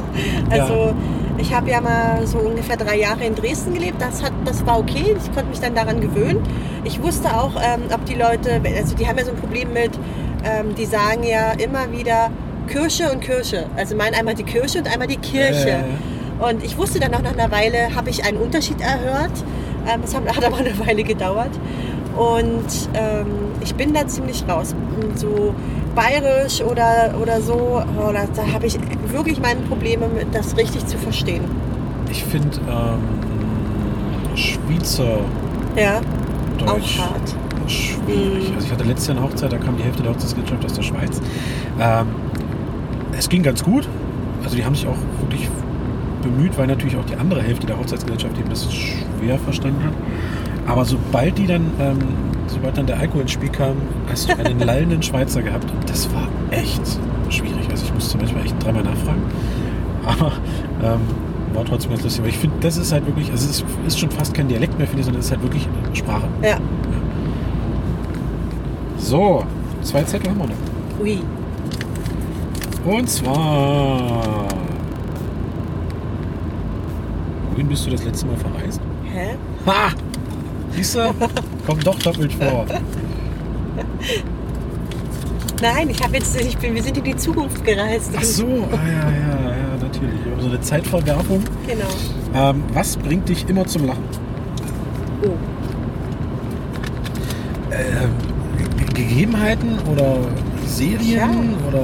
also ich habe ja mal so ungefähr drei Jahre in Dresden gelebt. Das, hat, das war okay. Ich konnte mich dann daran gewöhnen. Ich wusste auch, ähm, ob die Leute, also die haben ja so ein Problem mit, ähm, die sagen ja immer wieder Kirche und Kirche. Also meinen einmal die Kirche und einmal die Kirche. Äh, Und ich wusste dann auch nach einer Weile, habe ich einen Unterschied erhört. Ähm, Es hat hat aber eine Weile gedauert. Und ähm, ich bin da ziemlich raus. So bayerisch oder, oder so, oh, da, da habe ich wirklich meine Probleme mit, das richtig zu verstehen. Ich finde ähm, Schweizer Ja, Deutsch auch hart. schwierig. Mhm. Also ich hatte letztes Jahr eine Hochzeit, da kam die Hälfte der Hochzeitsgesellschaft aus der Schweiz. Ähm, es ging ganz gut. Also die haben sich auch wirklich bemüht, weil natürlich auch die andere Hälfte der Hochzeitsgesellschaft eben das schwer verstanden hat. Aber sobald die dann, ähm, sobald dann der Alkohol ins Spiel kam, hast du einen lallenden Schweizer gehabt und das war echt schwierig. Also ich musste manchmal echt dreimal nachfragen. Aber ähm, war trotzdem ganz lustig. Aber ich finde, das ist halt wirklich, also es ist, ist schon fast kein Dialekt mehr, finde ich, sondern es ist halt wirklich Sprache. Ja, So, zwei Zettel haben wir noch. ui. Und zwar. Wohin bist du das letzte Mal verreist? Hä? Ha! Siehst du? Kommt doch doppelt vor. Nein, ich habe jetzt, ich bin, wir sind in die Zukunft gereist. Ach so, ah, ja, ja, ja, natürlich. So eine Zeitverwerfung. Genau. Ähm, was bringt dich immer zum Lachen? Oh. Ähm, Ge- Gegebenheiten oder Serien Ja. oder.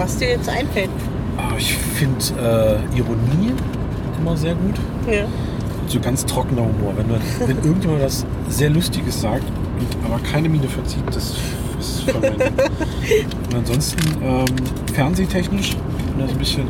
Was dir jetzt einfällt. Ah, ich finde äh, Ironie immer sehr gut. Ja. so ganz trockener Humor. Wenn, man, wenn irgendjemand was sehr Lustiges sagt, und aber keine Miene verzieht, das ist verwendet. Und ansonsten ähm, fernsehtechnisch, bin da so ein bisschen,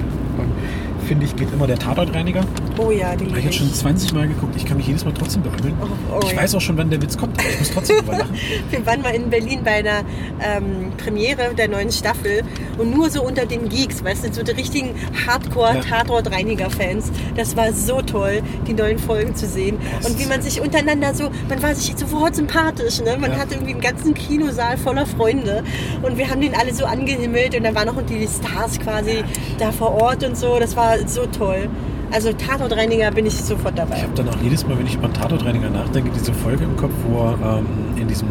finde ich, geht immer der Tatortreiniger. Oh ja, die Habe ich jetzt schon 20 Mal geguckt. Ich kann mich jedes Mal trotzdem beömmeln. Oh, oh ich ja. weiß auch schon, wann der Witz kommt, aber ich muss trotzdem drüber lachen. Wir waren mal in Berlin bei einer ähm, Premiere der neuen Staffel und nur so unter den Geeks, weißt du, so die richtigen Hardcore-Tatort-Reiniger-Fans. Das war so toll, die neuen Folgen zu sehen. Und wie man sich untereinander so, man war sich sofort sympathisch, ne? Man Ja. hatte irgendwie einen ganzen Kinosaal voller Freunde und wir haben den alle so angehimmelt und dann waren noch die Stars quasi da vor Ort und so. Das war so toll. Also Tatortreiniger bin ich sofort Ich dabei. habe dann auch jedes Mal, wenn ich über einen Tatortreiniger nachdenke, diese Folge im Kopf, wo er ähm, in diesem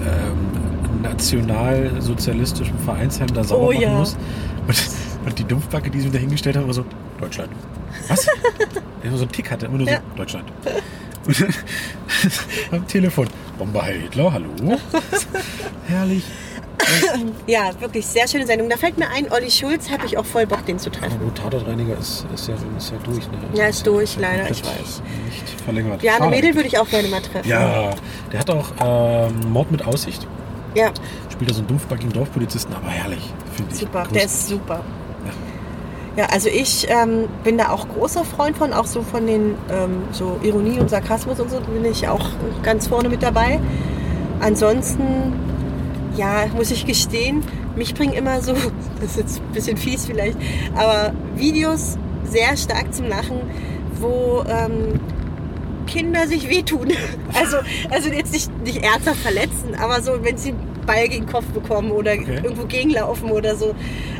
ähm, nationalsozialistischen Vereinsheim da sauber Oh machen ja. muss. Und, und die Dumpfbacke, die sie da hingestellt haben, immer so, Deutschland. Was? Der so einen Tick hatte, immer nur so, Ja. Deutschland. Und dann am Telefon, Bomber Hitler, hallo? Herrlich. Ja, wirklich sehr schöne Sendung. Da fällt mir ein, Olli Schulz habe ich auch voll Bock, den zu treffen. gut, Tatortreiniger ist, ist, ja, ist ja durch. Ne? Ja, ist durch, ja leider, ich weiß. Nicht verlängert. Ja, eine. Mädel würde ich auch gerne mal treffen. Ja, der hat auch ähm, Mord mit Aussicht. Ja, Spielt da so einen dumpfbackigen Dorfpolizisten, aber herrlich, finde ich. super. Groß- Der ist super. Ja. Ja, also ich ähm, bin da auch großer Freund von, auch so von den ähm, so Ironie und Sarkasmus und so bin ich auch ganz vorne mit dabei. Ansonsten, ja, muss ich gestehen, mich bringen immer so, das ist jetzt ein bisschen fies vielleicht, aber Videos sehr stark zum Lachen, wo ähm, Kinder sich wehtun. Also, also jetzt nicht, nicht ernsthaft verletzen, aber so, wenn sie einen Ball gegen den Kopf bekommen oder Okay. irgendwo gegenlaufen oder so.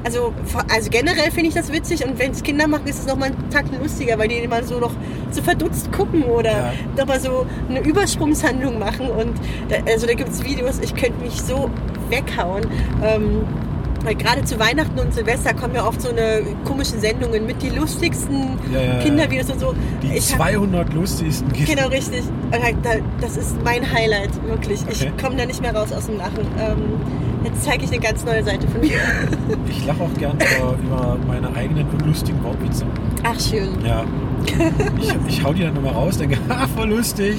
Also, also generell finde ich das witzig und wenn es Kinder machen, ist es nochmal einen Takt lustiger, weil die immer so noch so verdutzt gucken oder Ja. nochmal so eine Übersprungshandlung machen. Und da, also da gibt es Videos, ich könnte mich so weghauen. Ähm, weil gerade zu Weihnachten und Silvester kommen ja oft so eine komischen Sendungen mit die lustigsten Ja, ja. Kindervideos und so. Die Ich hab- 200 lustigsten Kinder. Genau, richtig. Halt da- Das ist mein Highlight, wirklich. Okay. Ich komme da nicht mehr raus aus dem Lachen. Ähm, jetzt zeige ich eine ganz neue Seite von mir. Ich lache auch gern über, über meine eigenen unlustigen Wortwitze. Ach, schön. Ja. Ich, ich hau die dann immer raus, denke, ha, voll lustig.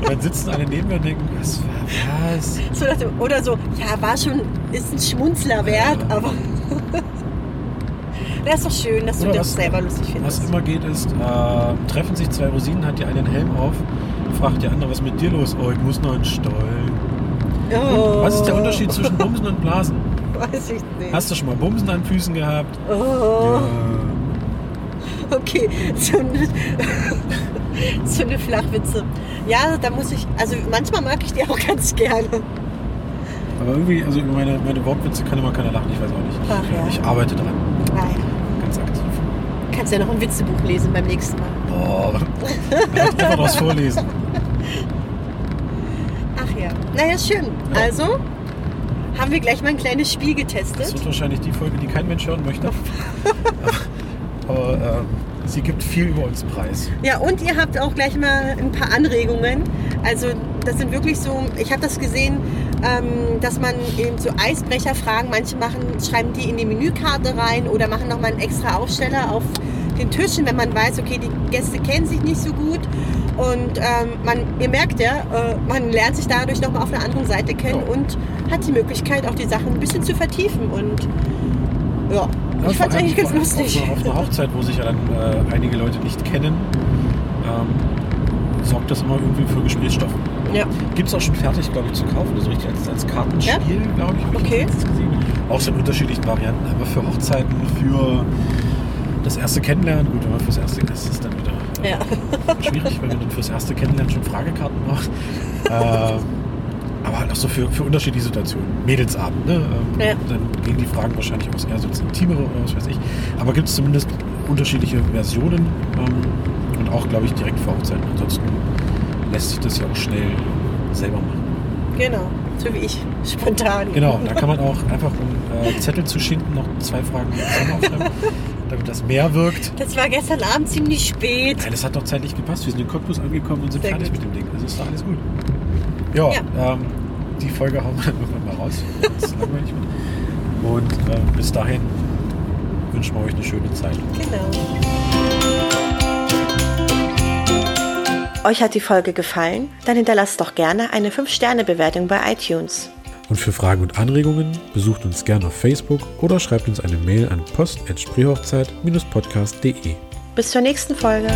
Und dann sitzen alle neben mir und denken, was war was? So, dem- oder so, ja, war schon, ist ein Schmunzler wert, Ja. aber. das ist doch schön, dass du Oder das was- selber lustig Was findest. immer geht ist, äh, treffen sich zwei Rosinen, hat die eine einen Helm auf, fragt die andere, was ist mit dir los? Oh, ich muss noch einen Stollen. Oh, Was ist der Unterschied zwischen Bumsen und Blasen? Weiß ich nicht. Hast du schon mal Bumsen an Füßen gehabt? oh, Ja. Okay. So eine, so eine Flachwitze. Ja, da muss ich, also manchmal mag ich die auch ganz gerne. Aber irgendwie, also über meine, meine Wortwitze kann immer keiner lachen, ich weiß auch nicht. Ach ja. Ich arbeite dran, Nein. ganz aktiv. Kannst ja noch ein Witzebuch lesen beim nächsten Mal. Boah. Einfach was vorlesen. Ach ja. Naja, schön. Ja. Also haben wir gleich mal ein kleines Spiel Das getestet. wird wahrscheinlich die Folge, die kein Mensch hören möchte. Aber, ähm, sie gibt viel über uns preis. Ja, und ihr habt auch gleich mal ein paar Anregungen. Also das sind wirklich so, ich habe das gesehen, ähm, dass man eben so Eisbrecherfragen, manche machen, schreiben die in die Menükarte rein oder machen nochmal einen extra Aufsteller auf den Tischen, wenn man weiß, okay, die Gäste kennen sich nicht so gut. Und ähm, man, ihr merkt ja, äh, man lernt sich dadurch nochmal auf einer anderen Seite kennen Ja. und hat die Möglichkeit, auch die Sachen ein bisschen zu vertiefen. Und ja, Ja, ich fand es eigentlich ganz lustig. Auf, einer Hochzeit, wo sich ja dann äh, einige Leute nicht kennen, ähm, sorgt das immer irgendwie für Gesprächsstoff. Ja. Gibt es auch schon fertig, glaube ich, zu kaufen. Also richtig als, als Kartenspiel, glaube ich. ich Okay. letztens gesehen. Auch so in unterschiedlichen Varianten. Aber für Hochzeiten, für das erste Kennenlernen, gut, aber fürs erste das ist dann wieder äh, Ja. schwierig, wenn man dann fürs erste Kennenlernen schon Fragekarten macht. ähm, aber halt auch so für, für unterschiedliche Situationen. Mädelsabend, ne? Ähm, Ja. Dann gehen die Fragen wahrscheinlich aus eher so ins Intimere oder was weiß ich. Aber gibt es zumindest unterschiedliche Versionen ähm, und auch, glaube ich, direkt vor Hochzeiten. Ansonsten lässt sich das ja auch schnell selber machen. Genau, so wie ich, spontan. Genau, da kann man auch einfach um äh, Zettel zu schinden noch zwei Fragen aufschreiben, damit das mehr wirkt. Das war gestern Abend ziemlich spät. Nein, das hat doch zeitlich gepasst. Wir sind in Cottbus angekommen und sind Sehr fertig gut. mit dem Ding. Also ist doch alles gut. Ja, Ja. Ähm, die Folge hauen wir irgendwann mal raus, langweilig. Und ähm, bis dahin wünschen wir euch eine schöne Zeit. Genau. Euch hat die Folge gefallen? Dann hinterlasst doch gerne eine 5-Sterne-Bewertung bei iTunes. Und für Fragen und Anregungen besucht uns gerne auf Facebook oder schreibt uns eine Mail an post.spreehochzeit-podcast.de. Bis zur nächsten Folge.